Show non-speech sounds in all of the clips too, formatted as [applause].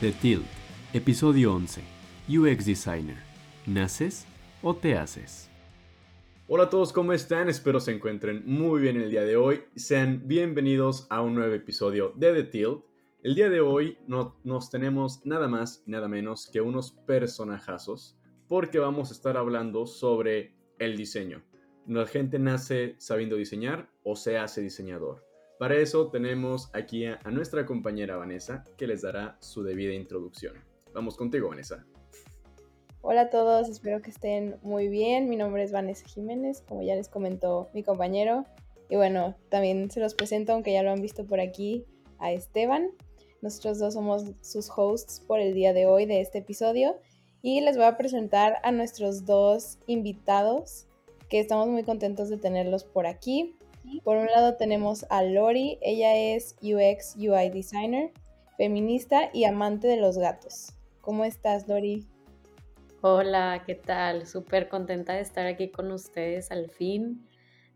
The Tilt, episodio 11. UX Designer. ¿Naces o te haces? Hola a todos, ¿cómo están? Espero se encuentren muy bien el día de hoy. Sean bienvenidos a un nuevo episodio de The Tilt. El día de hoy no, nos tenemos nada más y nada menos que unos personajazos porque vamos a estar hablando sobre el diseño. La gente nace sabiendo diseñar o se hace diseñador. Para eso tenemos aquí a, nuestra compañera Vanessa que les dará su debida introducción. Vamos contigo, Vanessa. Hola a todos, espero que estén muy bien. Mi nombre es Vanessa Jiménez, como ya les comentó mi compañero. Y bueno, también se los presento, aunque ya lo han visto por aquí, a Esteban. Nosotros dos somos sus hosts por el día de hoy de este episodio. Y les voy a presentar a nuestros dos invitados, que estamos muy contentos de tenerlos por aquí. Por un lado tenemos a Lori, ella es UX UI designer, feminista y amante de los gatos. ¿Cómo estás, Lori? Hola, ¿qué tal? Súper contenta de estar aquí con ustedes al fin.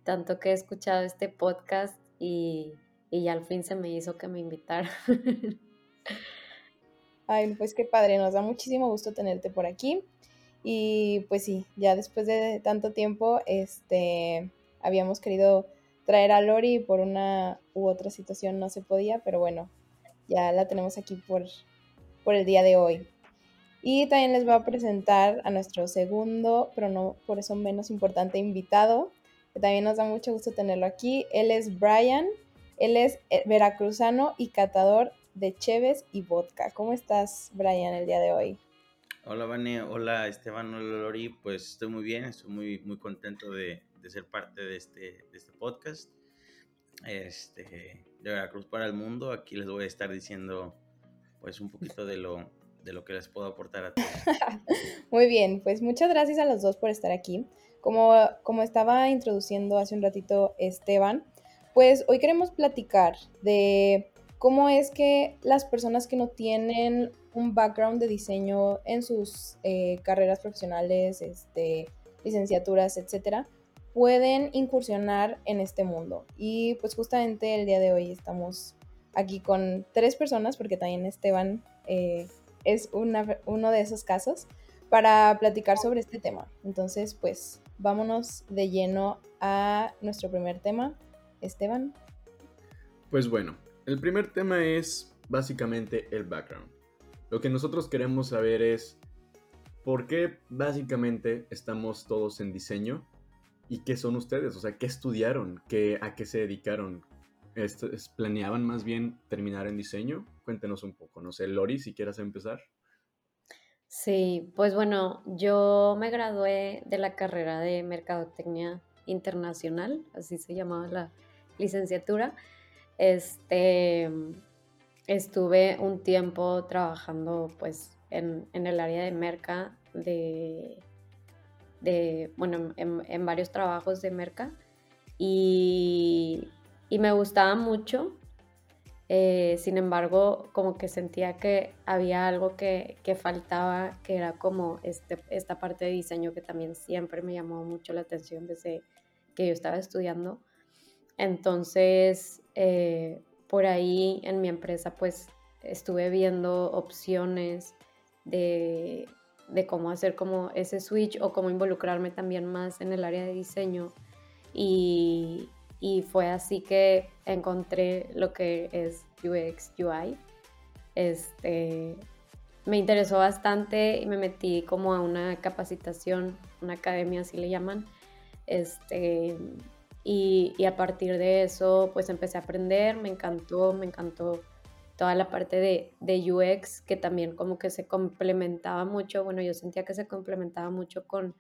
Tanto que he escuchado este podcast y, y ya al fin se me hizo que me invitaran. [laughs] Ay, pues qué padre, nos da muchísimo gusto tenerte por aquí. Y pues sí, ya después de tanto tiempo, este, habíamos querido traer a Lori por una u otra situación no se podía, pero bueno, ya la tenemos aquí por, por el día de hoy. Y también les voy a presentar a nuestro segundo, pero no por eso menos importante invitado, que también nos da mucho gusto tenerlo aquí. Él es Brian, él es eh, veracruzano y catador de Cheves y vodka. ¿Cómo estás, Brian, el día de hoy? Hola, Vane, hola, Esteban, hola, Lori. Pues estoy muy bien, estoy muy, muy contento de, de ser parte de este, de este podcast. Este, de Veracruz para el mundo, aquí les voy a estar diciendo pues un poquito de lo, de lo que les puedo aportar a todos. [laughs] Muy bien, pues muchas gracias a los dos por estar aquí. Como, como estaba introduciendo hace un ratito Esteban, pues hoy queremos platicar de cómo es que las personas que no tienen un background de diseño en sus eh, carreras profesionales, este, licenciaturas, etcétera, pueden incursionar en este mundo. Y pues justamente el día de hoy estamos aquí con tres personas, porque también Esteban eh, es una, uno de esos casos, para platicar sobre este tema. Entonces, pues vámonos de lleno a nuestro primer tema. Esteban. Pues bueno, el primer tema es básicamente el background. Lo que nosotros queremos saber es por qué básicamente estamos todos en diseño ¿Y qué son ustedes? O sea, ¿qué estudiaron? ¿Qué, ¿A qué se dedicaron? ¿Planeaban más bien terminar en diseño? Cuéntenos un poco. No sé, Lori, si quieras empezar. Sí, pues bueno, yo me gradué de la carrera de Mercadotecnia Internacional, así se llamaba la licenciatura. Este, estuve un tiempo trabajando pues en, en el área de merca de de, bueno, en, varios trabajos de merca y, me gustaba mucho. Eh, sin embargo, como que sentía que había algo que, faltaba, que era como este, esta parte de diseño que también siempre me llamó mucho la atención desde que yo estaba estudiando. Entonces, eh, por ahí en mi empresa, pues estuve viendo opciones de de cómo hacer como ese switch o cómo involucrarme también más en el área de diseño. Y, y fue así que encontré lo que es UX UI. Este, me interesó bastante y me metí como a una capacitación, una academia así le llaman. Este, y, y, a partir de eso pues empecé a aprender, me encantó, me encantó toda la parte de, de, UX que también como que se complementaba mucho, bueno, yo sentía que se complementaba mucho con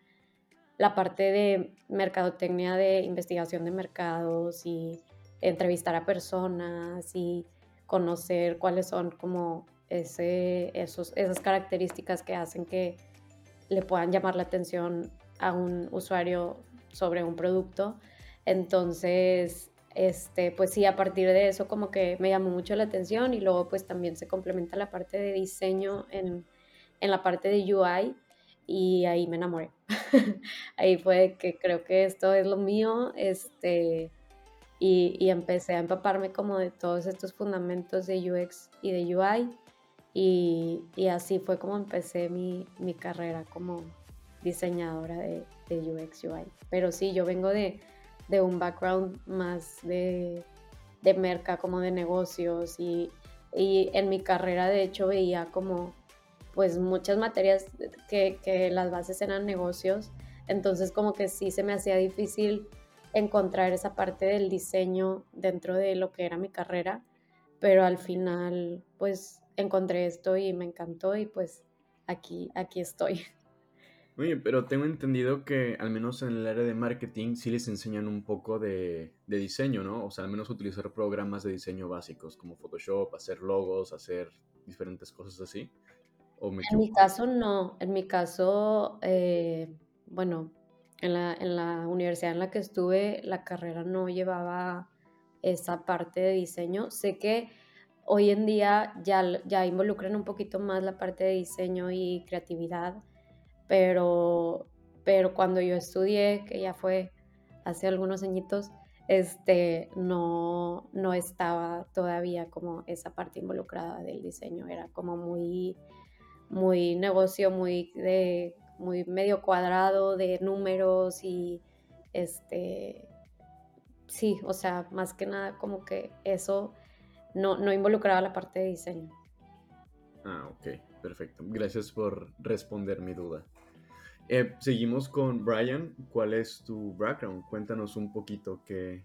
la parte de mercadotecnia, de investigación de mercados y entrevistar a personas y conocer cuáles son como ese, esos, esas características que hacen que le puedan llamar la atención a un usuario sobre un producto. Entonces, este, pues sí, a partir de eso como que me llamó mucho la atención y luego pues también se complementa la parte de diseño en, la parte de UI y ahí me enamoré. [laughs] ahí fue que creo que esto es lo mío, este, y, y, empecé a empaparme como de todos estos fundamentos de UX y de UI Y, y así fue como empecé mi, mi carrera como diseñadora de, de, UX UI. Pero sí, yo vengo de, de un background más de, de merca, como de negocios y, y, en mi carrera de hecho veía como pues muchas materias que, que las bases eran negocios, entonces como que sí se me hacía difícil encontrar esa parte del diseño dentro de lo que era mi carrera, pero al final pues encontré esto y me encantó y pues aquí, aquí estoy. Oye, pero tengo entendido que al menos en el área de marketing sí les enseñan un poco de, de, diseño, ¿no? O sea, al menos utilizar programas de diseño básicos como Photoshop, hacer logos, hacer diferentes cosas así. ¿O en mi caso no, en mi caso, eh, bueno, en la, en la universidad en la que estuve, la carrera no llevaba esa parte de diseño. Sé que hoy en día ya, ya involucran un poquito más la parte de diseño y creatividad pero, pero cuando yo estudié, que ya fue hace algunos añitos, este, no, no estaba todavía como esa parte involucrada del diseño, era como muy, muy negocio, muy, de, muy medio cuadrado de números y este, sí, o sea, más que nada como que eso no, no involucraba la parte de diseño. Ah, ok, perfecto. Gracias por responder mi duda. Eh, seguimos con Brian. ¿Cuál es tu background? Cuéntanos un poquito qué,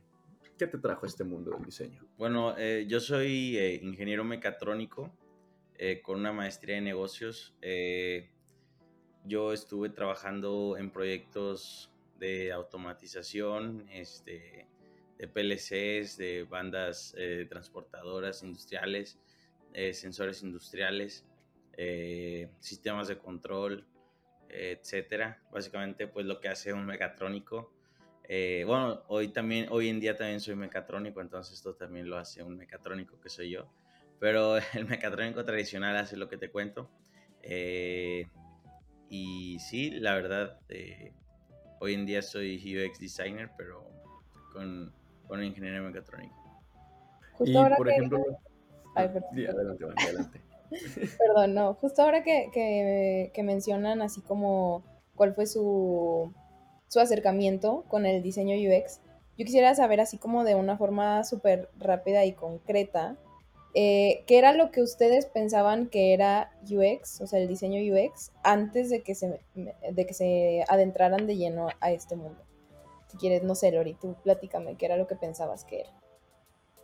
qué te trajo este mundo del diseño. Bueno, eh, yo soy eh, ingeniero mecatrónico con una maestría en negocios. yo estuve trabajando en proyectos de automatización, este, de PLCs, de bandas transportadoras industriales, sensores industriales, sistemas de control, etcétera. Básicamente, pues lo que hace un mecatrónico. Eh, bueno, hoy también, hoy en día también soy mecatrónico, entonces esto también lo hace un mecatrónico que soy yo. Pero [laughs] el mecatrónico tradicional hace lo que te cuento. Eh, y sí, la verdad, eh, hoy en día soy UX designer, pero con, con ingeniero mecatrónico. y por ejemplo, adelante, adelante. Perdón, no. Justo ahora que, mencionan así como cuál fue su, su acercamiento con el diseño UX, yo quisiera saber así como de una forma súper rápida y concreta, eh, ¿qué era lo que ustedes pensaban que era UX, o sea, el diseño UX, antes de que se, de que se adentraran de lleno a este mundo? Si quieres, no sé, Lori, tú platícame, ¿qué era lo que pensabas que era?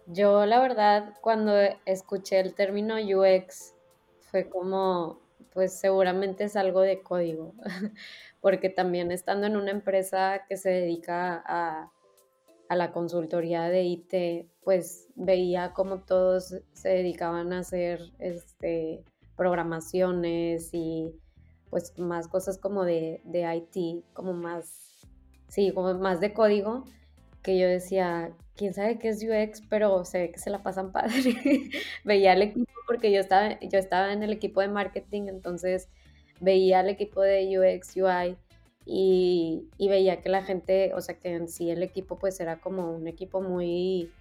Yo la verdad, cuando escuché el término UX, fue como, pues seguramente es algo de código, [laughs] porque también estando en una empresa que se dedica a, a la consultoría de IT, pues veía como todos se dedicaban a hacer este, programaciones y pues más cosas como de, de IT, como más, sí, como más de código que yo decía, quién sabe qué es UX, pero se ve que se la pasan padre. [laughs] veía el equipo porque yo estaba, yo estaba en el equipo de marketing, entonces veía el equipo de UX, UI y, y, veía que la gente, o sea, que en sí el equipo pues era como un equipo muy,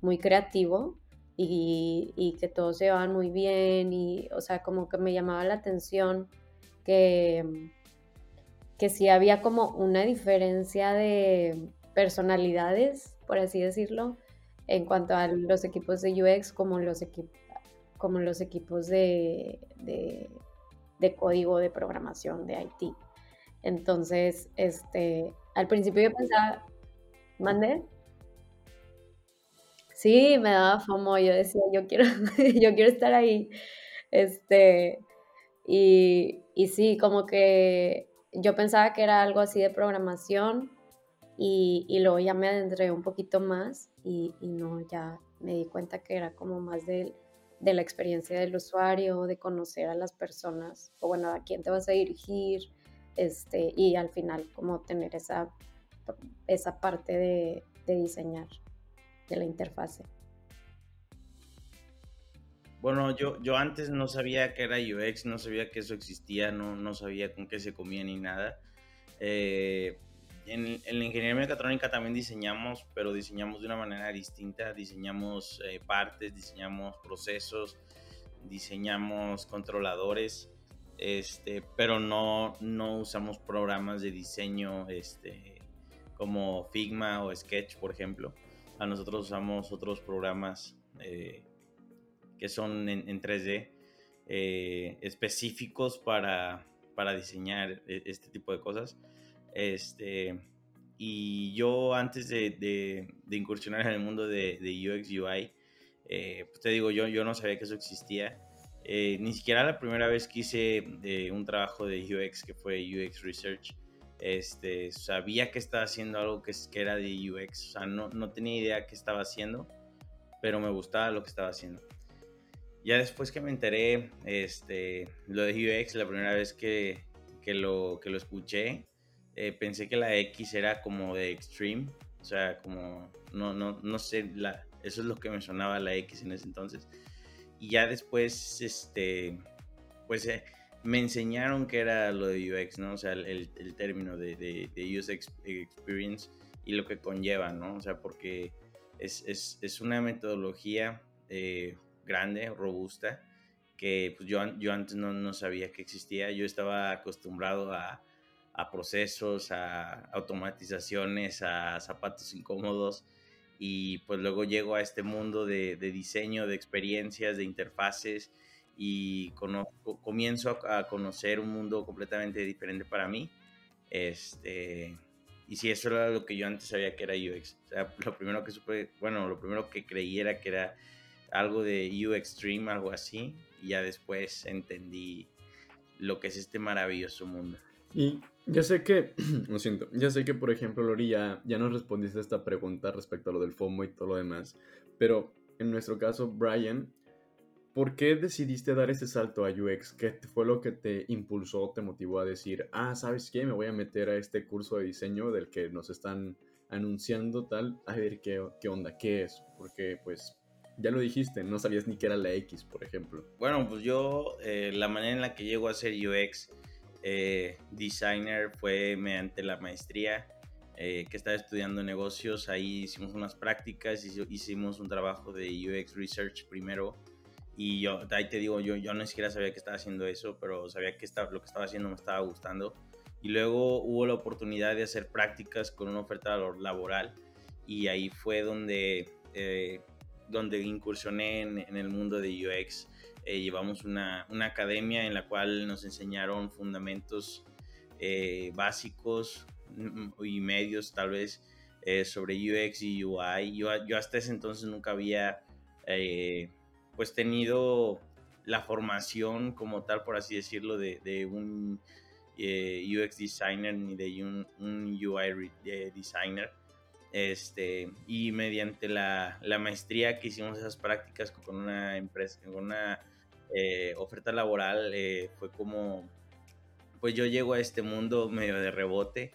muy creativo y, y que todos se llevaban muy bien y, o sea, como que me llamaba la atención que, que sí había como una diferencia de personalidades, por así decirlo, en cuanto a los equipos de UX como los, como los equipos de, de, código de programación de IT. Entonces, este, al principio yo pensaba, ¿mande? Sí, me daba fomo, yo decía, yo quiero, [laughs] yo quiero estar ahí. Este, y, y sí, como que yo pensaba que era algo así de programación, y, luego ya me adentré un poquito más y, no, ya me di cuenta que era como más de, de, la experiencia del usuario, de conocer a las personas, o bueno, a quién te vas a dirigir, este, y al final como tener esa, esa parte de, de diseñar de la interfase. Bueno, yo, yo antes no sabía que era UX, no sabía que eso existía, no, no sabía con qué se comía ni nada. Eh, en, la ingeniería mecatrónica también diseñamos, pero diseñamos de una manera distinta, diseñamos eh, partes, diseñamos procesos, diseñamos controladores, este, pero no, no usamos programas de diseño este, como Figma o Sketch, por ejemplo. A nosotros usamos otros programas eh, que son en, 3D eh, específicos para, para diseñar e, este tipo de cosas. Este, y yo antes de, incursionar en el mundo de, de UX UI, eh, pues te digo, yo, yo no sabía que eso existía. Eh, ni siquiera la primera vez que hice eh, un trabajo de UX, que fue UX Research, este, sabía que estaba haciendo algo que, que era de UX. O sea, no, no tenía idea qué estaba haciendo, pero me gustaba lo que estaba haciendo. Ya después que me enteré este, lo de UX, la primera vez que, que, lo, que lo escuché, pensé que la X era como de Extreme. O sea, como, no, no, no sé, la, eso es lo que me sonaba la X en ese entonces. Y ya después, este, pues eh, me enseñaron que era lo de UX, ¿no? O sea, el, el término de, de, de, User Experience y lo que conlleva, ¿no? O sea, porque es, es, es una metodología eh, grande, robusta, que pues, yo, yo antes no, no, sabía que existía. Yo estaba acostumbrado a, a procesos, a automatizaciones, a zapatos incómodos y pues luego llego a este mundo de, diseño, de experiencias, de interfaces y comienzo a, conocer un mundo completamente diferente para mí. Este, y si eso era lo que yo antes sabía que era UX. O sea, lo primero que supe, bueno, lo primero que creí era que era algo de UX Stream, algo así, y ya después entendí lo que es este maravilloso mundo. Y ya sé que, [clears throat] lo siento, ya sé que por ejemplo Lori ya, ya nos respondiste a esta pregunta respecto a lo del FOMO y todo lo demás, pero en nuestro caso, Brian, ¿por qué decidiste dar ese salto a UX? ¿Qué fue lo que te impulsó, te motivó a decir, ah, ¿sabes qué? Me voy a meter a este curso de diseño del que nos están anunciando tal, a ver qué, qué onda, qué es, porque pues ya lo dijiste, no sabías ni qué era la X, por ejemplo. Bueno, pues yo, eh, la manera en la que llego a ser UX eh, designer fue mediante la maestría eh, que estaba estudiando negocios. Ahí hicimos unas prácticas, hicimos un trabajo de UX Research primero. Y yo, ahí te digo, yo, yo no siquiera sabía que estaba haciendo eso, pero sabía que estaba, lo que estaba haciendo me estaba gustando. Y luego hubo la oportunidad de hacer prácticas con una oferta laboral. Y ahí fue donde, eh, donde incursioné en, el mundo de UX. Eh, llevamos una, una, academia en la cual nos enseñaron fundamentos eh, básicos mm, y medios tal vez eh, sobre UX y UI. Yo, yo, hasta ese entonces nunca había pues tenido la formación como tal, por así decirlo, de, de un UX designer ni de un UI designer. Este, y mediante la, la, maestría que hicimos esas prácticas con una empresa, con una eh, oferta laboral eh, fue como, pues yo llego a este mundo medio de rebote.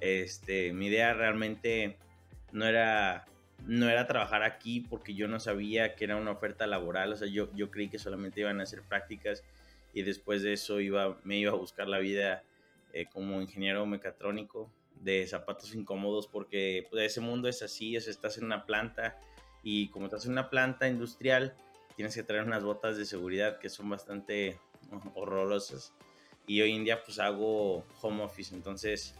Este, mi idea realmente no era, no era trabajar aquí porque yo no sabía que era una oferta laboral. O sea, yo, yo creí que solamente iban a hacer prácticas y después de eso iba, me iba a buscar la vida eh, como ingeniero mecatrónico de zapatos incómodos porque pues, ese mundo es así, es, estás en una planta y como estás en una planta industrial, tienes que traer unas botas de seguridad que son bastante horrorosas. Y hoy en día pues hago home office, entonces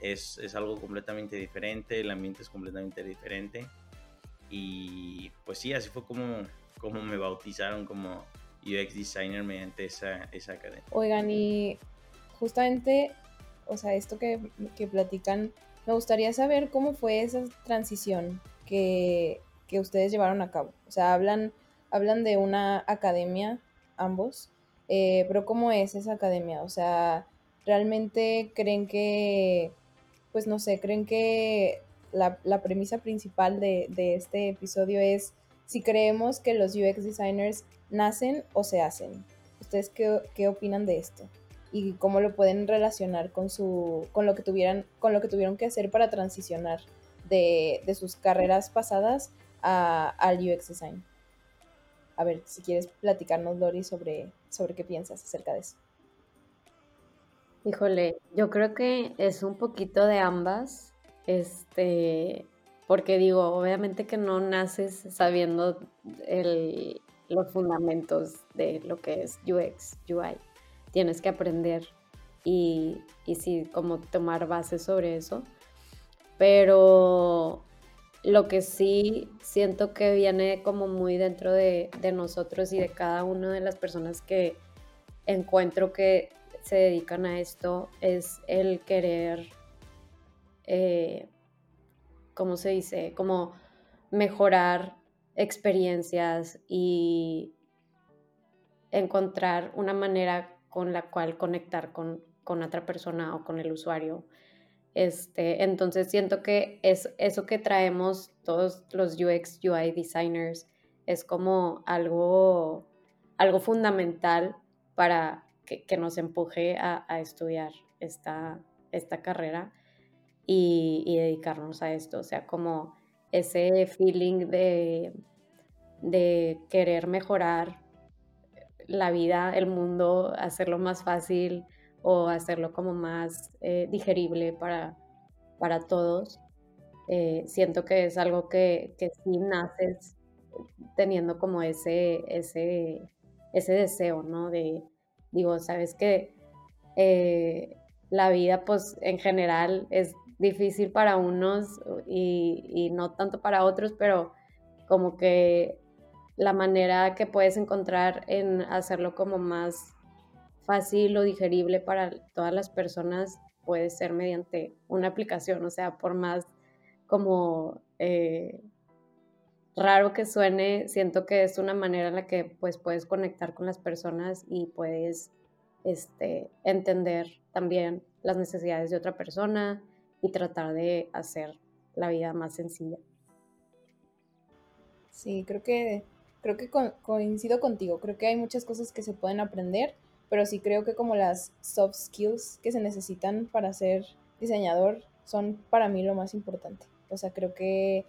es, es algo completamente diferente, el ambiente es completamente diferente. Y pues sí, así fue como, como me bautizaron como UX designer mediante esa, esa academia. Oigan, y justamente, o sea, esto que, que platican, me gustaría saber cómo fue esa transición que, que ustedes llevaron a cabo. O sea, hablan hablan de una academia, ambos, eh, pero ¿cómo es esa academia? O sea, ¿realmente creen que, pues no sé, creen que la, premisa principal de, este episodio es si creemos que los UX designers nacen o se hacen? ¿Ustedes qué, opinan de esto? Y cómo lo pueden relacionar con su con lo que tuvieran con lo que tuvieron que hacer para transicionar de, sus carreras pasadas a, al UX design a ver, si quieres platicarnos, Lori, sobre, sobre qué piensas acerca de eso. Híjole, yo creo que es un poquito de ambas, este, porque digo, obviamente que no naces sabiendo el, los fundamentos de lo que es UX, UI. Tienes que aprender y, y sí, como tomar bases sobre eso. Pero lo que sí siento que viene como muy dentro de, nosotros y de cada una de las personas que encuentro que se dedican a esto es el querer, eh, ¿cómo se dice? Como mejorar experiencias y encontrar una manera con la cual conectar con, con otra persona o con el usuario este, entonces siento que es eso que traemos todos los UX, UI designers es como algo, algo fundamental para que, nos empuje a, estudiar esta, esta carrera y, dedicarnos a esto. O sea, como ese feeling de, de querer mejorar la vida, el mundo, hacerlo más fácil, o hacerlo como más eh, digerible para, para todos. Eh, siento que es algo que, que sí naces teniendo como ese, ese, ese deseo, ¿no? De, digo, sabes que eh, la vida pues en general es difícil para unos y, y, no tanto para otros, pero como que la manera que puedes encontrar en hacerlo como más fácil o digerible para todas las personas puede ser mediante una aplicación, o sea, por más como eh, raro que suene, siento que es una manera en la que pues puedes conectar con las personas y puedes este, entender también las necesidades de otra persona y tratar de hacer la vida más sencilla. Sí, creo que creo que coincido contigo. Creo que hay muchas cosas que se pueden aprender pero sí creo que como las soft skills que se necesitan para ser diseñador son para mí lo más importante. O sea, creo que,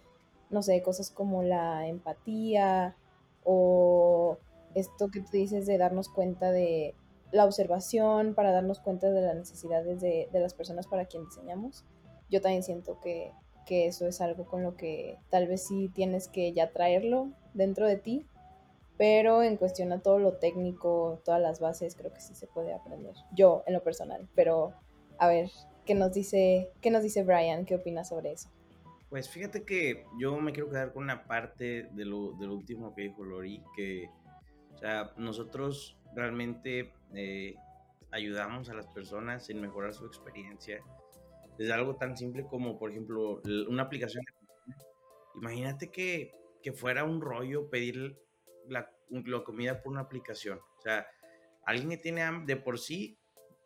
no sé, cosas como la empatía o esto que tú dices de darnos cuenta de la observación para darnos cuenta de las necesidades de, las personas para quien diseñamos. Yo también siento que, que eso es algo con lo que tal vez sí tienes que ya traerlo dentro de ti pero en cuestión a todo lo técnico, todas las bases, creo que sí se puede aprender. Yo, en lo personal, pero a ver, ¿qué nos dice, qué nos dice Brian? ¿Qué opinas sobre eso? Pues fíjate que yo me quiero quedar con una parte de lo, último que dijo Lori, que, o sea, nosotros realmente eh, ayudamos a las personas en mejorar su experiencia. Desde algo tan simple como, por ejemplo, una aplicación. Imagínate que, que fuera un rollo pedir la, comida por una aplicación. O sea, alguien que tiene hambre de por sí,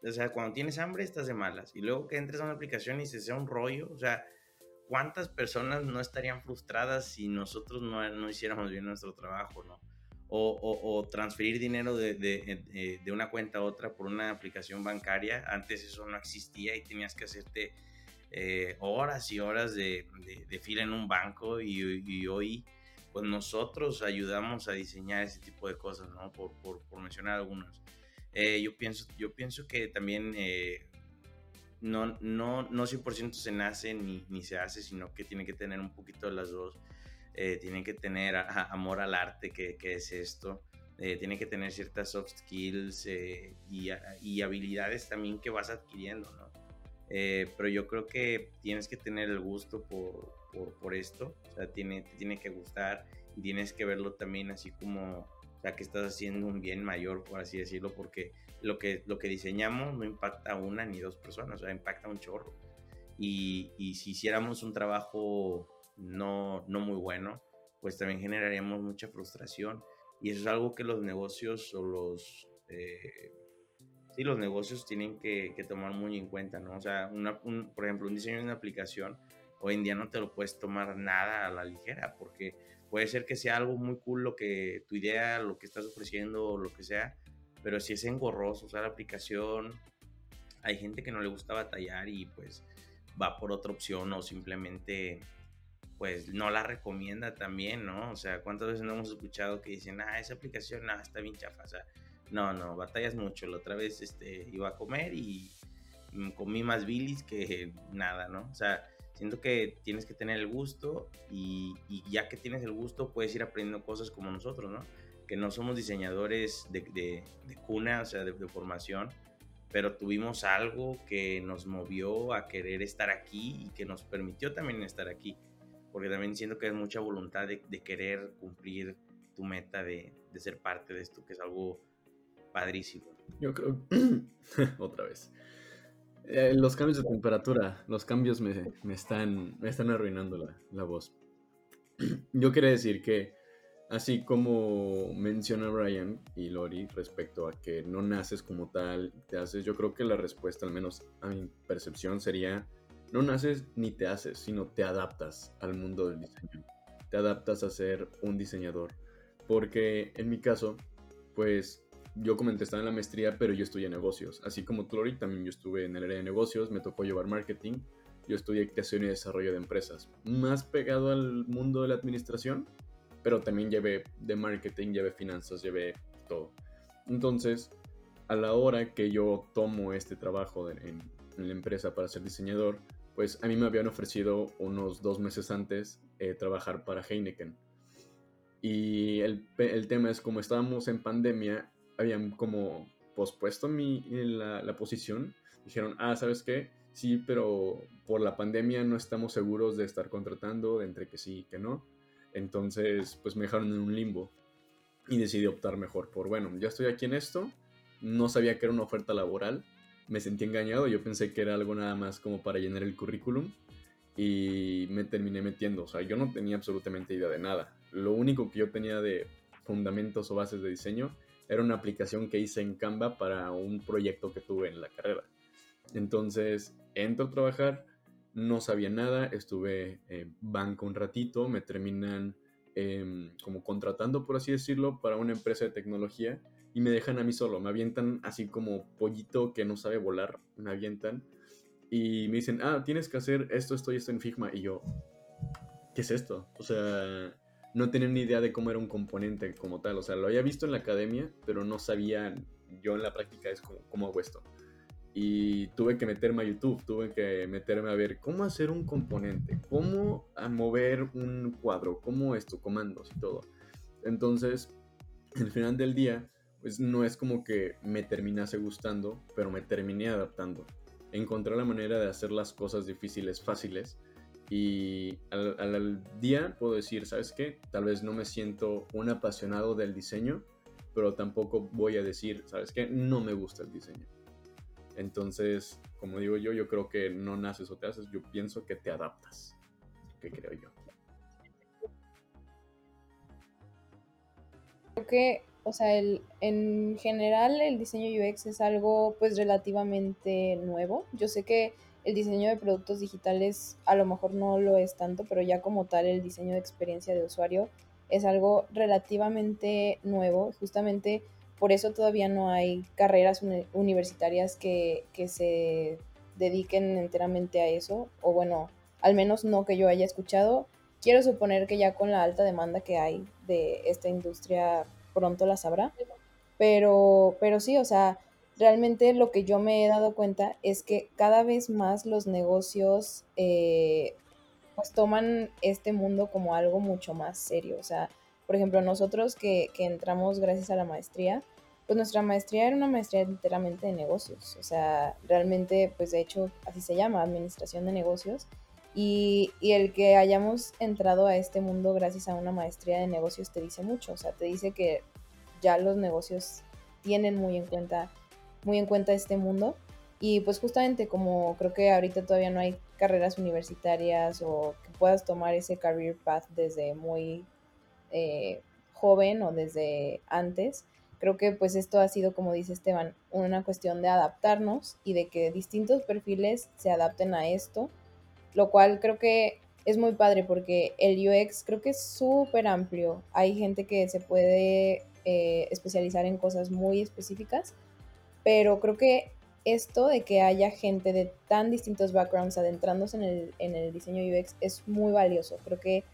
o sea, cuando tienes hambre estás de malas. Y luego que entres a una aplicación y se sea un rollo, o sea, ¿cuántas personas no estarían frustradas si nosotros no, no hiciéramos bien nuestro trabajo, no? O, o, transferir dinero de, de, eh, de, una cuenta a otra por una aplicación bancaria. Antes eso no existía y tenías que hacerte eh, horas y horas de, fila en un banco y, y hoy pues nosotros ayudamos a diseñar ese tipo de cosas, ¿no? Por, por, por mencionar algunos. Eh, yo, pienso, yo pienso que también eh, no, no, no 100% se nace ni, ni, se hace, sino que tiene que tener un poquito de las dos. Eh, tiene que tener amor al arte, que, que es esto. tiene que tener ciertas soft skills y, y, habilidades también que vas adquiriendo, ¿no? pero yo creo que tienes que tener el gusto por, por, esto, o sea, tiene, te tiene que gustar y tienes que verlo también así como, o sea, que estás haciendo un bien mayor, por así decirlo, porque lo que, lo que diseñamos no impacta a una ni dos personas, o sea, impacta a un chorro. Y, y si hiciéramos un trabajo no, no muy bueno, pues también generaríamos mucha frustración. Y eso es algo que los negocios o los... Eh, sí, los negocios tienen que, que, tomar muy en cuenta, ¿no? O sea, una, un, por ejemplo, un diseño de una aplicación hoy en día no te lo puedes tomar nada a la ligera, porque puede ser que sea algo muy cool lo que tu idea, lo que estás ofreciendo lo que sea, pero si es engorroso usar la aplicación, hay gente que no le gusta batallar y pues va por otra opción o simplemente pues no la recomienda también, ¿no? O sea, ¿cuántas veces no hemos escuchado que dicen, ah, esa aplicación, no, está bien chafa, o sea, no, no, batallas mucho. La otra vez este, iba a comer y mm, comí más bilis que [laughs] nada, ¿no? O sea, Siento que tienes que tener el gusto y, ya que tienes el gusto puedes ir aprendiendo cosas como nosotros, ¿no? que no somos diseñadores de, de, cuna, o sea, de, formación, pero tuvimos algo que nos movió a querer estar aquí y que nos permitió también estar aquí, porque también siento que es mucha voluntad de, querer cumplir tu meta de, ser parte de esto, que es algo padrísimo. Yo creo, [clears throat] otra vez, eh, los cambios de temperatura, los cambios me, me están, me están arruinando la, la voz. [clears throat] Yo quería decir que Así como menciona Brian y Lori respecto a que no naces como tal, te haces, yo creo que la respuesta, al menos a mi percepción, sería, no naces ni te haces, sino te adaptas al mundo del diseño. Te adaptas a ser un diseñador. Porque en mi caso, pues yo comenté, estaba en la maestría, pero yo estudié negocios. Así como tú, también yo estuve en el área de negocios, me tocó llevar marketing. Yo estudié creación y desarrollo de empresas. Más pegado al mundo de la administración, pero también llevé de marketing, llevé finanzas, llevé todo. Entonces, a la hora que yo tomo este trabajo en, la empresa para ser diseñador, pues a mí me habían ofrecido unos dos meses antes eh, trabajar para Heineken. Y el, el, tema es como estábamos en pandemia, habían como pospuesto mi, la, la posición. Dijeron, ah, ¿sabes qué? Sí, pero por la pandemia no estamos seguros de estar contratando, de entre que sí y que no. Entonces, pues me dejaron en un limbo y decidí optar mejor por, bueno, ya estoy aquí en esto, no sabía que era una oferta laboral, me sentí engañado, yo pensé que era algo nada más como para llenar el currículum y me terminé metiendo, o sea, yo no tenía absolutamente idea de nada. Lo único que yo tenía de fundamentos o bases de diseño era una aplicación que hice en Canva para un proyecto que tuve en la carrera. Entonces, entro a trabajar, no sabía nada, estuve en banco un ratito, me terminan em, como contratando, por así decirlo, para una empresa de tecnología y me dejan a mí solo, me avientan así como pollito que no sabe volar, me avientan y me dicen, ah, tienes que hacer esto, esto y esto en Figma y yo, ¿qué es esto? O sea, no tenía ni idea de cómo era un componente como tal, o sea, lo había visto en la academia, pero no sabía yo en la práctica es como, cómo hago esto y tuve que meterme a YouTube, tuve que meterme a ver cómo hacer un componente, cómo mover un cuadro, cómo esto, comandos y todo. Entonces, al final del día, pues no es como que me terminase gustando, pero me terminé adaptando. Encontré la manera de hacer las cosas difíciles fáciles y al, día puedo decir, ¿sabes qué? Tal vez no me siento un apasionado del diseño, pero tampoco voy a decir, ¿sabes qué? No me gusta el diseño entonces, como digo yo, yo creo que no naces o te haces, yo pienso que te adaptas, que creo yo. Creo que, o sea, el, en general el diseño UX es algo pues relativamente nuevo. Yo sé que el diseño de productos digitales a lo mejor no lo es tanto, pero ya como tal el diseño de experiencia de usuario es algo relativamente nuevo. Justamente por eso todavía no hay carreras universitarias que, se dediquen enteramente a eso, o bueno, al menos no que yo haya escuchado. Quiero suponer que ya con la alta demanda que hay de esta industria pronto la sabrá, pero, pero sí, o sea, realmente lo que yo me he dado cuenta es que cada vez más los negocios eh, pues toman este mundo como algo mucho más serio, o sea, por ejemplo, nosotros que, entramos gracias a la maestría, pues nuestra maestría era una maestría enteramente de negocios, o sea, realmente, pues de hecho, así se llama, administración de negocios. Y, y, el que hayamos entrado a este mundo gracias a una maestría de negocios te dice mucho, o sea, te dice que ya los negocios tienen muy en cuenta, muy en cuenta este mundo. Y pues justamente como creo que ahorita todavía no hay carreras universitarias o que puedas tomar ese career path desde muy eh, joven o desde antes. Creo que pues esto ha sido, como dice Esteban, una cuestión de adaptarnos y de que distintos perfiles se adapten a esto, lo cual creo que es muy padre porque el UX creo que es súper amplio. Hay gente que se puede eh, especializar en cosas muy específicas, pero creo que esto de que haya gente de tan distintos backgrounds adentrándose en el, en el diseño UX es muy valioso. Creo que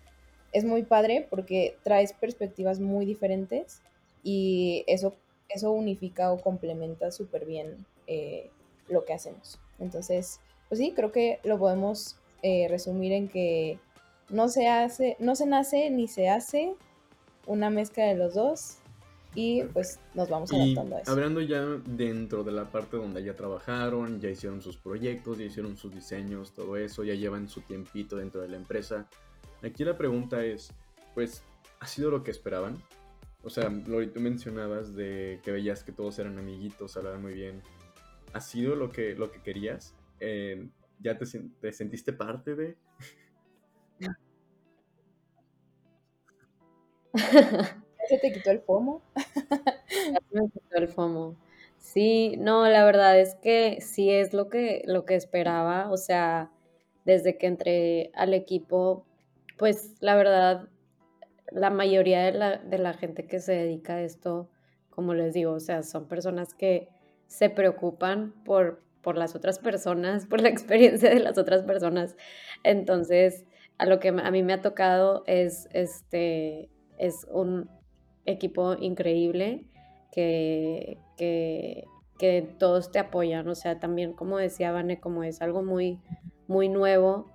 es muy padre porque traes perspectivas muy diferentes y eso, eso unifica o complementa súper bien eh, lo que hacemos. Entonces, pues sí, creo que lo podemos eh, resumir en que no se hace, no se nace ni se hace una mezcla de los dos y pues nos vamos adaptando a eso. Hablando ya dentro de la parte donde ya trabajaron, ya hicieron sus proyectos, ya hicieron sus diseños, todo eso, ya llevan su tiempito dentro de la empresa. Aquí la pregunta es, pues, ¿ha sido lo que esperaban? O sea, Lori, tú mencionabas de que veías que todos eran amiguitos, hablaban muy bien. ¿Ha sido lo que, lo que querías? Eh, ¿Ya te, te sentiste parte de...? [laughs] [laughs] se te quitó el FOMO? me quitó el FOMO. Sí, no, la verdad es que sí es lo que, lo que esperaba. O sea, desde que entré al equipo, pues la verdad, la mayoría de la, de la gente que se dedica a esto, como les digo, o sea, son personas que se preocupan por, por las otras personas, por la [laughs] experiencia de las otras personas. Entonces, a lo que a mí me ha tocado es, este, es un, equipo increíble que, que, todos te apoyan. O sea, también como decía Vane, como es algo muy, muy nuevo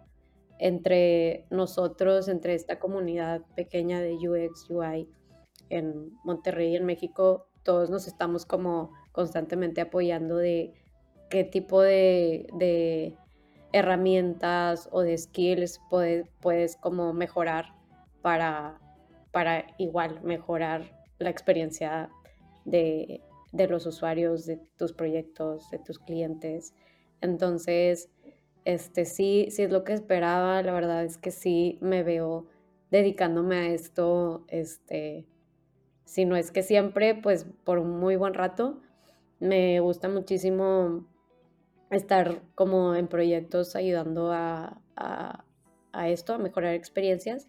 entre nosotros, entre esta comunidad pequeña de UX, UI en Monterrey, en México, todos nos estamos como constantemente apoyando de qué tipo de, de herramientas o de skills puedes, puedes como mejorar para para igual mejorar la experiencia de, los usuarios, de tus proyectos, de tus clientes. Entonces, este, sí, sí es lo que esperaba. La verdad es que sí me veo dedicándome a esto, este, si no es que siempre, pues por un muy buen rato. Me gusta muchísimo estar como en proyectos ayudando a, a esto, a mejorar experiencias.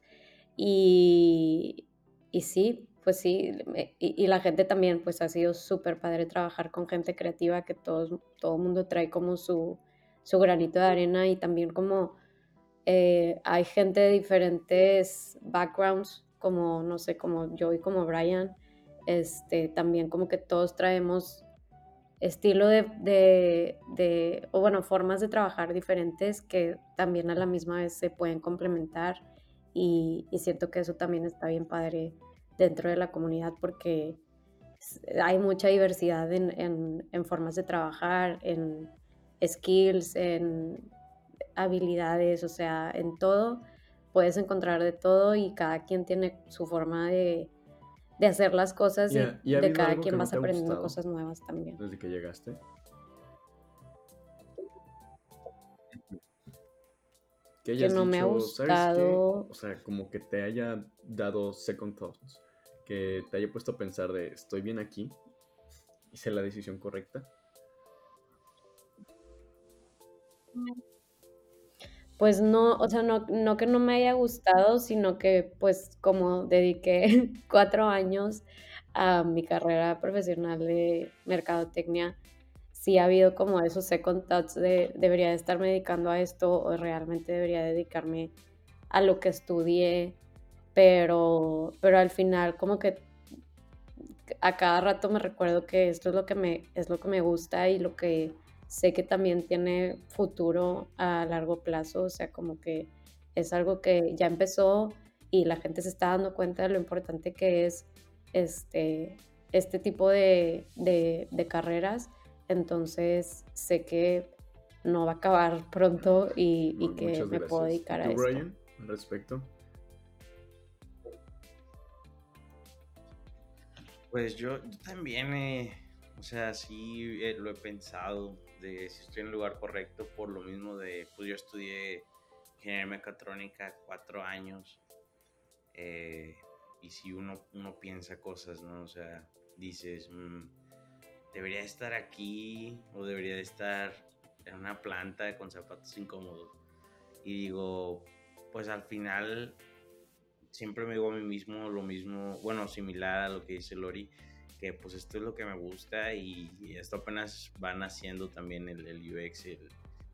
Y, y sí, pues sí, y, la gente también, pues ha sido súper padre trabajar con gente creativa que todos, todo el mundo trae como su, su granito de arena y también como eh, hay gente de diferentes backgrounds, como no sé, como yo y como Brian, este, también como que todos traemos estilo de, de, de, o bueno, formas de trabajar diferentes que también a la misma vez se pueden complementar y, siento que eso también está bien padre dentro de la comunidad porque hay mucha diversidad en, formas de trabajar, en skills, en habilidades, o sea, en todo. Puedes encontrar de todo y cada quien tiene su forma de, hacer las cosas y, de cada quien vas aprendiendo cosas nuevas también. Desde que llegaste. Que, no me ha gustado. O sea, como que te haya dado second thoughts, que te haya puesto a pensar de estoy bien aquí, hice la decisión correcta. Pues no, o sea, no, no que no me haya gustado, sino que pues como dediqué [laughs] cuatro años a mi carrera profesional de mercadotecnia, sí ha habido como esos second thoughts de debería de estarme dedicando a esto o realmente debería dedicarme a lo que estudié, pero, pero al final como que a cada rato me recuerdo que esto es lo que me, es lo que me gusta y lo que sé que también tiene futuro a largo plazo, o sea, como que es algo que ya empezó y la gente se está dando cuenta de lo importante que es este, este tipo de, de carreras entonces sé que no va a acabar pronto y, que me puedo dedicar a eso. Brian, al respecto? Pues yo, también, o sea, sí eh, lo he pensado de si estoy en el lugar correcto por lo mismo de, pues yo estudié ingeniería mecatrónica cuatro años eh, y si uno, uno piensa cosas, ¿no? O sea, dices, mm, debería estar aquí o debería de estar en una planta con zapatos incómodos. Y digo, pues al final siempre me digo a mí mismo lo mismo, bueno, similar a lo que dice Lori, que pues esto es lo que me gusta y, esto apenas van haciendo también el, el UX,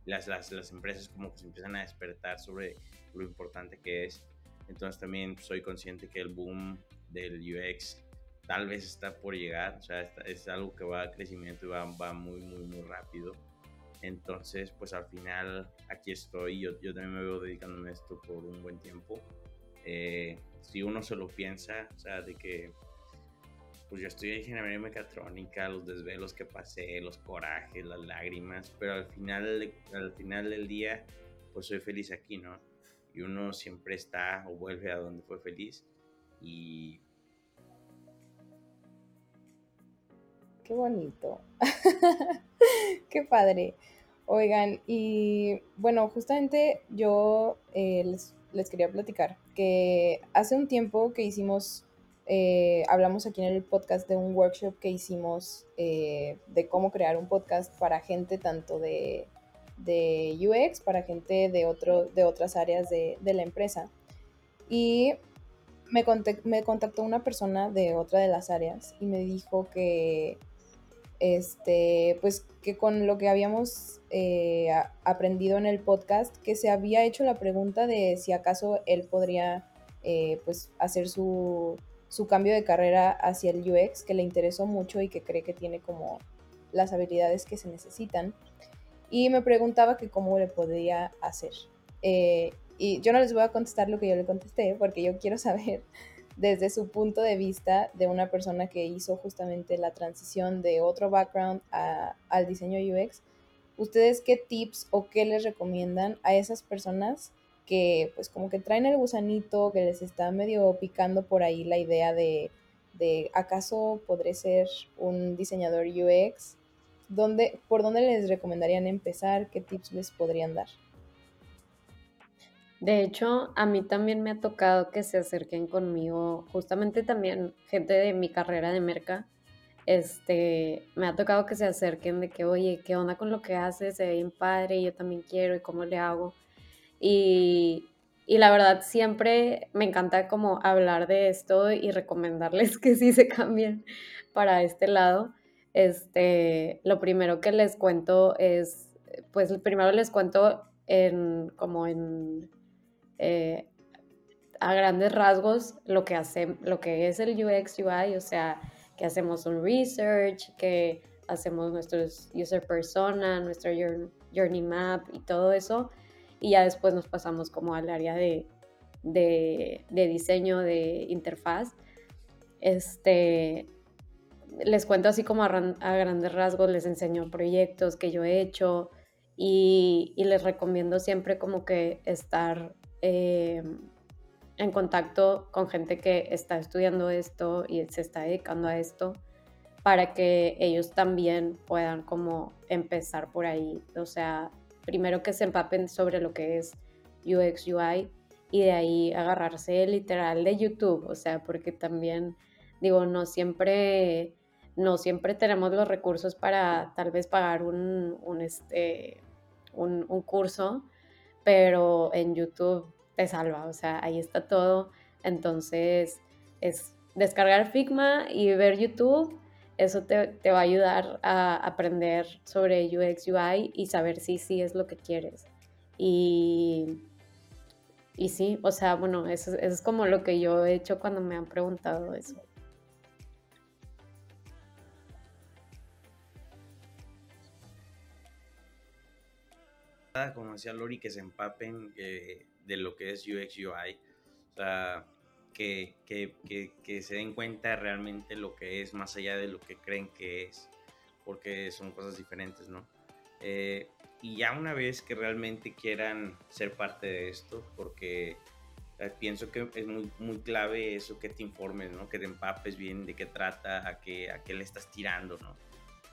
las, las, las, empresas como que se empiezan a despertar sobre lo importante que es. Entonces también soy consciente que el boom del UX tal vez está por llegar, o sea, es algo que va a crecimiento y va, va, muy, muy, muy rápido. Entonces, pues al final aquí estoy, yo, yo también me veo dedicándome a esto por un buen tiempo. Eh, si uno se lo piensa, o sea, de que pues yo en ingeniería mecatrónica, los desvelos que pasé, los corajes, las lágrimas, pero al final, al final del día, pues soy feliz aquí, ¿no? Y uno siempre está o vuelve a donde fue feliz y... Qué bonito. [laughs] Qué padre. Oigan, y bueno, justamente yo eh, les, les quería platicar que hace un tiempo que hicimos eh, hablamos aquí en el podcast de un workshop que hicimos eh, de cómo crear un podcast para gente tanto de, de UX, para gente de, otro, de otras áreas de, de la empresa. Y me, me contactó una persona de otra de las áreas y me dijo que, este, pues, que con lo que habíamos eh, aprendido en el podcast, que se había hecho la pregunta de si acaso él podría pues, hacer su su cambio de carrera hacia el UX, que le interesó mucho y que cree que tiene como las habilidades que se necesitan. Y me preguntaba que cómo le podía hacer. Eh, y yo no les voy a contestar lo que yo le contesté, porque yo quiero saber desde su punto de vista de una persona que hizo justamente la transición de otro background al diseño UX, ¿ustedes qué tips o qué les recomiendan a esas personas que pues como que traen el gusanito, que les está medio picando por ahí la idea de, de ¿acaso podré ser un diseñador UX? ¿Dónde, ¿Por dónde les recomendarían empezar? ¿Qué tips les podrían dar? De hecho, a mí también me ha tocado que se acerquen conmigo, justamente también gente de mi carrera de merca, este, me ha tocado que se acerquen de que, oye, ¿qué onda con lo que haces? Se ve bien padre, yo también quiero, ¿y cómo le hago? Y, la verdad siempre me encanta como hablar de esto y recomendarles [laughs] que sí se cambien para este lado. Este, lo primero que les cuento es, pues primero les cuento en como en eh, a grandes rasgos lo que hace, lo que es el UX UI, o sea, que hacemos un research, que hacemos nuestros user persona, nuestro journey map y todo eso y ya después nos pasamos como al área de, diseño de interfaz. Este, les cuento así como a, grandes rasgos, les enseño proyectos que yo he hecho y, les recomiendo siempre como que estar eh, en contacto con gente que está estudiando esto y se está dedicando a esto para que ellos también puedan como empezar por ahí. O sea, primero que se empapen sobre lo que es UX, UI y de ahí agarrarse literal de YouTube, o sea, porque también digo, no siempre no siempre tenemos los recursos para tal vez pagar un, un este, un, un, curso, pero en YouTube te salva, o sea, ahí está todo. Entonces, es descargar Figma y ver YouTube eso te, va a ayudar a aprender sobre UX UI y saber si sí es lo que quieres. Y, y sí, o sea, bueno, eso, es como lo que yo he hecho cuando me han preguntado eso. Como decía Lori, que se empapen de lo que es UX UI. O sea, que, se den cuenta realmente lo que es, más allá de lo que creen que es, porque son cosas diferentes, ¿no? Eh, y ya una vez que realmente quieran ser parte de esto, porque eh, pienso que es muy, muy clave eso que te informes, ¿no? Que te empapes bien de qué trata, a qué, a qué le estás tirando, ¿no?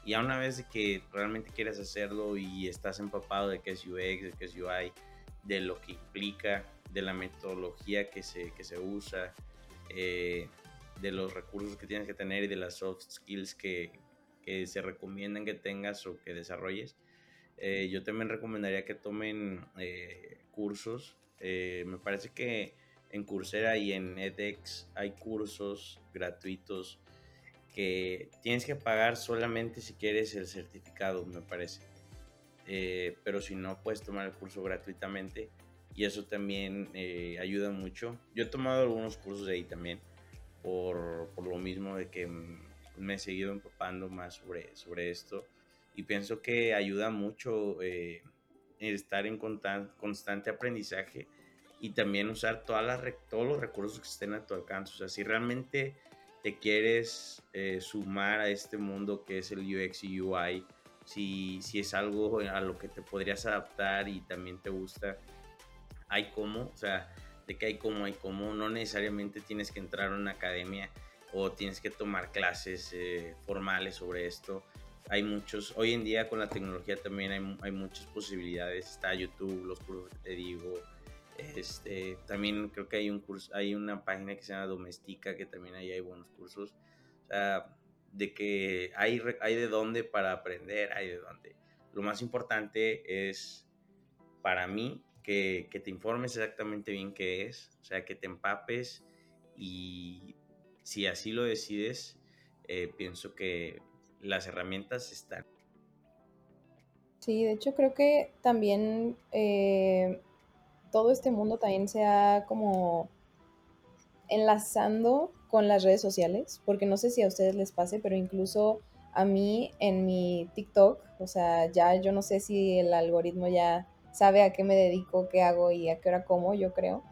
Y ya una vez que realmente quieres hacerlo y estás empapado de qué es UX, de qué es UI, de lo que implica, de la metodología que se, que se usa, eh, de los recursos que tienes que tener y de las soft skills que, que se recomiendan que tengas o que desarrolles. Eh, yo también recomendaría que tomen eh, cursos. me parece que en Coursera y en edX hay cursos gratuitos que tienes que pagar solamente si quieres el certificado, me parece. Pero si no, puedes tomar el curso gratuitamente y eso también eh, ayuda mucho. Yo he tomado algunos cursos de ahí también por, por, lo mismo de que me he seguido empapando más sobre, sobre esto y pienso que ayuda mucho eh, estar en constante aprendizaje y también usar todas las, todos los recursos que estén a tu alcance. O sea, si realmente te quieres eh, sumar a este mundo que es el UX y UI, si, si es algo a lo que te podrías adaptar y también te gusta, hay cómo, o sea, de que hay cómo, hay cómo, no necesariamente tienes que entrar a una academia o tienes que tomar clases eh, formales sobre esto. Hay muchos, hoy en día con la tecnología también hay, hay muchas posibilidades, está YouTube, los cursos que te digo, este, también creo que hay un curso, hay una página que se llama Domestica, que también ahí hay buenos cursos. O sea, de que hay, hay de dónde para aprender, hay de dónde. Lo más importante es, para mí, que, que te informes exactamente bien qué es, o sea, que te empapes y si así lo decides, eh, pienso que las herramientas están. Sí, de hecho creo que también eh, todo este mundo también se ha como enlazando con las redes sociales, porque no sé si a ustedes les pase, pero incluso a mí en mi TikTok, o sea, ya yo no sé si el algoritmo ya sabe a qué me dedico, qué hago y a qué hora como, yo creo,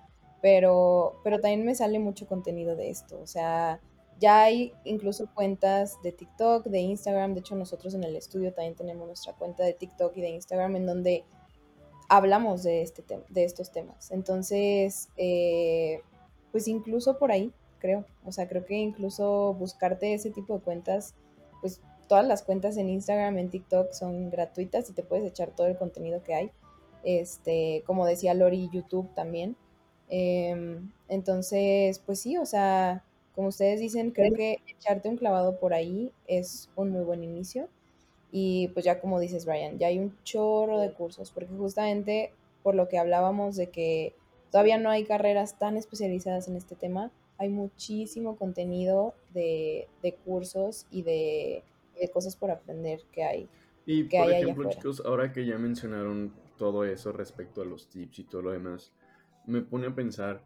pero, pero también me sale mucho contenido de esto, o sea, ya hay incluso cuentas de TikTok, de Instagram, de hecho nosotros en el estudio también tenemos nuestra cuenta de TikTok y de Instagram en donde hablamos de, este de estos temas. Entonces, eh, pues incluso por ahí, creo. O sea, creo que incluso buscarte ese tipo de cuentas, pues todas las cuentas en Instagram, en TikTok son gratuitas y te puedes echar todo el contenido que hay. Este, como decía Lori, YouTube también. Em, entonces, pues sí, o sea, como ustedes dicen, creo que echarte un clavado por ahí es un muy buen inicio. Y pues ya como dices, Brian, ya hay un chorro de cursos, porque justamente por lo que hablábamos de que todavía no hay carreras tan especializadas en este tema, hay muchísimo contenido de, cursos y de, cosas por aprender que hay. Y por ejemplo, chicos, ahora que ya mencionaron todo eso respecto a los tips y todo lo demás, me pone a pensar,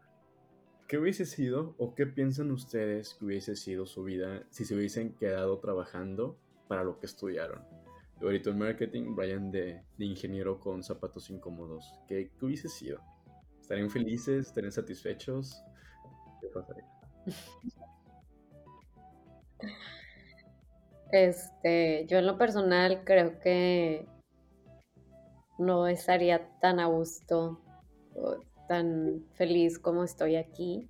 ¿qué hubiese sido o qué piensan ustedes que hubiese sido su vida si se hubiesen quedado trabajando para lo que estudiaron. ahorita en marketing, Brian de, ingeniero con zapatos incómodos. ¿Qué, hubiese sido? ¿Estarían felices? ¿Estarían satisfechos? Este, yo en lo personal creo que no estaría tan a gusto o tan feliz como estoy aquí.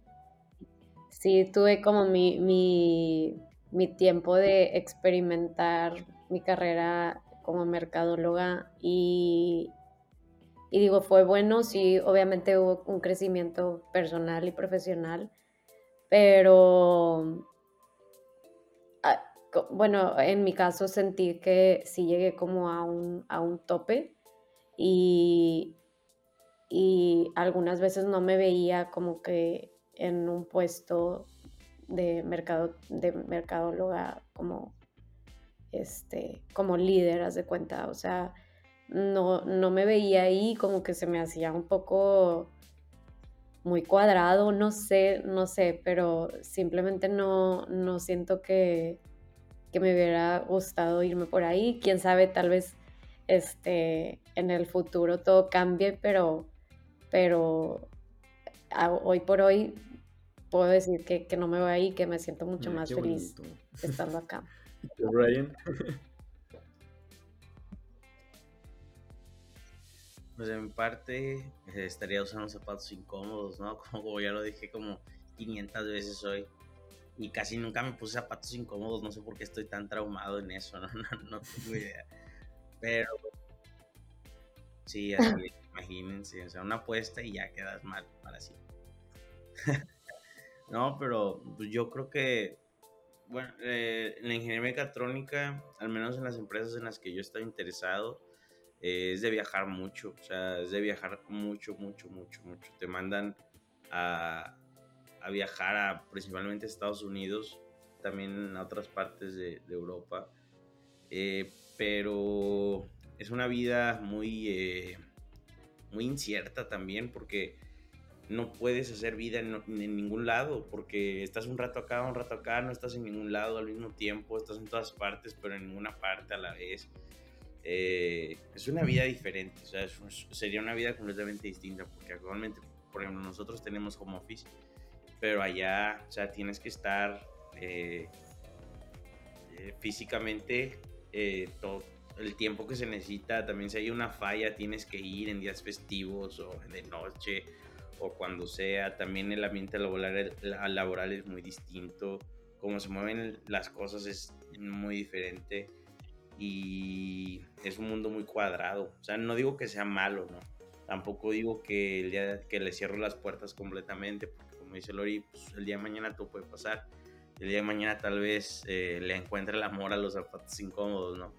Sí, tuve como mi, mi mi tiempo de experimentar mi carrera como mercadóloga y, y digo, fue bueno, sí, obviamente hubo un crecimiento personal y profesional, pero ah, bueno, en mi caso sentí que sí llegué como a un, a un tope y, y algunas veces no me veía como que en un puesto de, mercado, de mercadóloga como, este, como líder, haz de cuenta. O sea, no, no me veía ahí como que se me hacía un poco muy cuadrado, no sé, no sé, pero simplemente no, no siento que, que me hubiera gustado irme por ahí. Quién sabe, tal vez este, en el futuro todo cambie, pero, pero hoy por hoy puedo decir que, no me voy ahí, que me siento mucho más feliz estando acá. [laughs] Brian? [laughs] Pues en parte eh, estaría usando zapatos incómodos, ¿no? [laughs] Como ya lo dije como 500 veces hoy. Y casi nunca me puse zapatos incómodos, no sé por qué estoy tan traumado en eso, [laughs] no, no, tengo idea. Pero sí, así, [laughs] imagínense, o sea, una apuesta y ya quedas mal para siempre. No, pero pues, yo creo que, bueno, eh, la ingeniería mecatrónica, al menos en las empresas en las que yo estoy interesado, eh, es de viajar mucho, o sea, es de viajar mucho, mucho, mucho, mucho. Te mandan a, a viajar a principalmente Estados Unidos, también a otras partes de, Europa, eh, pero es una vida muy, muy incierta también porque no puedes hacer vida en, ningún lado, porque estás un rato acá, un rato acá, no estás en ningún lado al mismo tiempo, estás en todas partes, pero en ninguna parte a la vez. Eh, es una vida diferente, o sea, sería una vida completamente distinta, porque actualmente, por ejemplo, nosotros tenemos home office, pero allá, o sea, tienes que estar eh, eh, físicamente, todo el tiempo que se necesita, también si hay una falla tienes que ir en días festivos o de noche o cuando sea, también el ambiente laboral, laboral es muy distinto, cómo se mueven las cosas es muy diferente y es un mundo muy cuadrado, o sea, no digo que sea malo, ¿no? Tampoco digo que le cierro las puertas completamente, porque como dice Lori, pues, el día de mañana todo puede pasar. El día de mañana tal vez eh, le encuentre el amor a los zapatos incómodos, ¿no?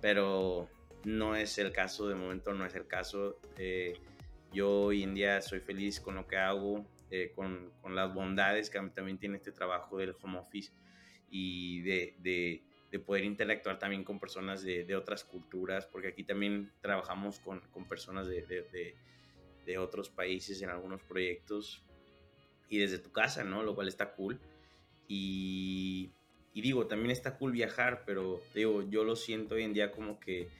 Pero no es el caso, de momento no es el caso. Eh, yo hoy en día soy feliz con lo que hago, eh, con, con, las bondades que también tiene este trabajo del home office y de, de poder interactuar también con personas de, de, otras culturas, porque aquí también trabajamos con, con personas de, de, otros países en algunos proyectos y desde tu casa, ¿no? Lo cual está cool. Y, digo, también está cool viajar, pero digo, yo lo siento hoy en día como que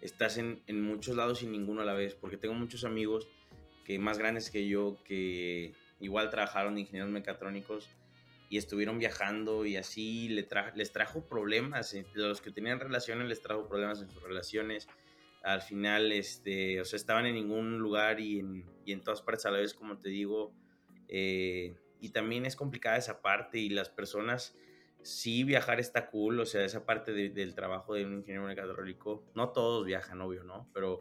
estás en, en muchos lados y ninguno a la vez, porque tengo muchos amigos que más grandes que yo, que igual trabajaron de ingenieros mecatrónicos y estuvieron viajando y así les, les trajo problemas, eh, los que tenían relaciones les trajo problemas en sus relaciones, al final, este, o sea, estaban en ningún lugar y en, y en todas partes a la vez, como te digo, eh, y también es complicada esa parte y las personas, sí viajar está cool, o sea, esa parte del trabajo de un ingeniero mecatrónico, no todos viajan, obvio, ¿no? Pero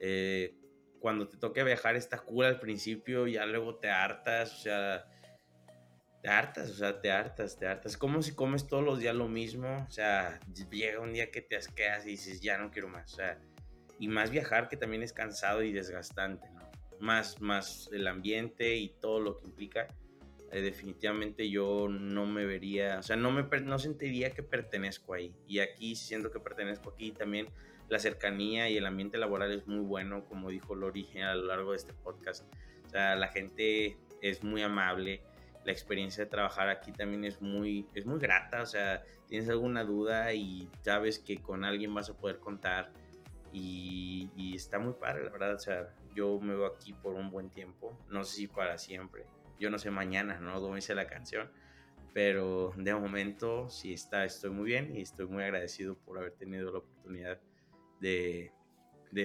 eh, cuando te toque viajar está cool al principio, ya luego te hartas, o sea, te hartas, o sea, te hartas, te hartas. Como si comes todos los días lo mismo, o sea, llega un día que te asqueas y dices, ya no quiero más, o sea, y más viajar que también es cansado y desgastante, ¿no? Más, más el ambiente y todo lo que implica. Eh, definitivamente yo no me vería, o sea, no me no sentiría que pertenezco ahí. Y aquí siento que pertenezco aquí también la cercanía y el ambiente laboral es muy bueno, como dijo Lori [laughs] a lo largo de este podcast. O sea, la gente es muy amable, la experiencia de trabajar aquí también es muy, es muy grata, o sea, tienes alguna duda y sabes que con alguien vas a poder contar y, y está muy padre, la verdad, o sea, yo me veo aquí por un buen tiempo, no sé si para siempre, yo no sé mañana, ¿no? Como dice la canción, pero de momento sí está, estoy muy bien y estoy muy agradecido por haber tenido la oportunidad de,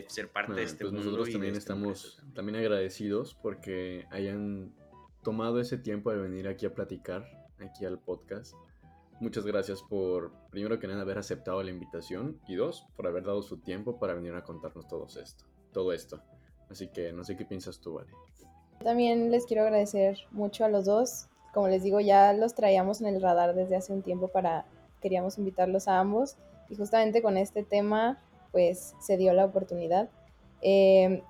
ser parte de este pues Nosotros también estamos también. agradecidos porque hayan tomado ese tiempo de venir aquí a platicar, aquí al podcast. Muchas gracias por, primero que nada, haber aceptado la invitación y dos, por haber dado su tiempo para venir a contarnos todo esto. Todo esto. Así que no sé qué piensas tú, Vale. También les quiero agradecer mucho a los dos. Como les digo, ya los traíamos en el radar desde hace un tiempo para, queríamos invitarlos a ambos. Y justamente con este tema pues se dio la oportunidad. Em,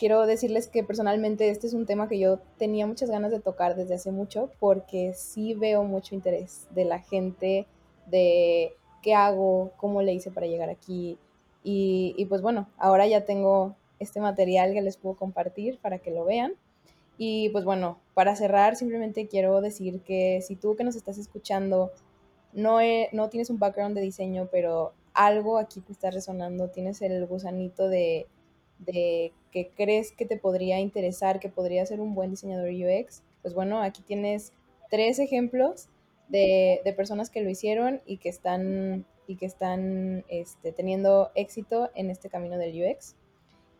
quiero decirles que personalmente este es un tema que yo tenía muchas ganas de tocar desde hace mucho porque sí veo mucho interés de la gente, de qué hago, cómo le hice para llegar aquí. Y, pues bueno, ahora ya tengo este material que les puedo compartir para que lo vean. Y pues bueno, para cerrar, simplemente quiero decir que si tú que nos estás escuchando no, no tienes un background de diseño, pero algo aquí te está resonando, tienes el gusanito de, que crees que te podría interesar, que podría ser un buen diseñador UX, pues bueno, aquí tienes tres ejemplos de, personas que lo hicieron y que están, y que están este, teniendo éxito en este camino del UX.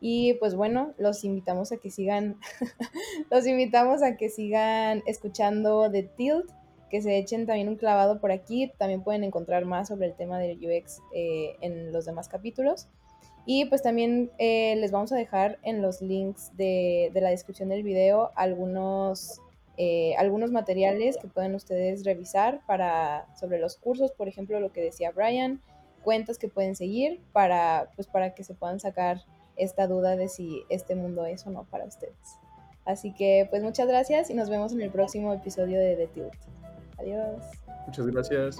Y pues bueno, los invitamos a que sigan, [laughs] los invitamos a que sigan escuchando The Tilt que se echen también un clavado por aquí. También pueden encontrar más sobre el tema del UX eh, en los demás capítulos. Y pues también eh, les vamos a dejar en los links de, la descripción del video algunos, eh, algunos materiales que pueden ustedes revisar para, sobre los cursos, por ejemplo, lo que decía Brian, cuentas que pueden seguir para, pues, para que se puedan sacar esta duda de si este mundo es o no para ustedes. Así que pues muchas gracias y nos vemos en el próximo episodio de The Tilt. Adiós. Muchas gracias.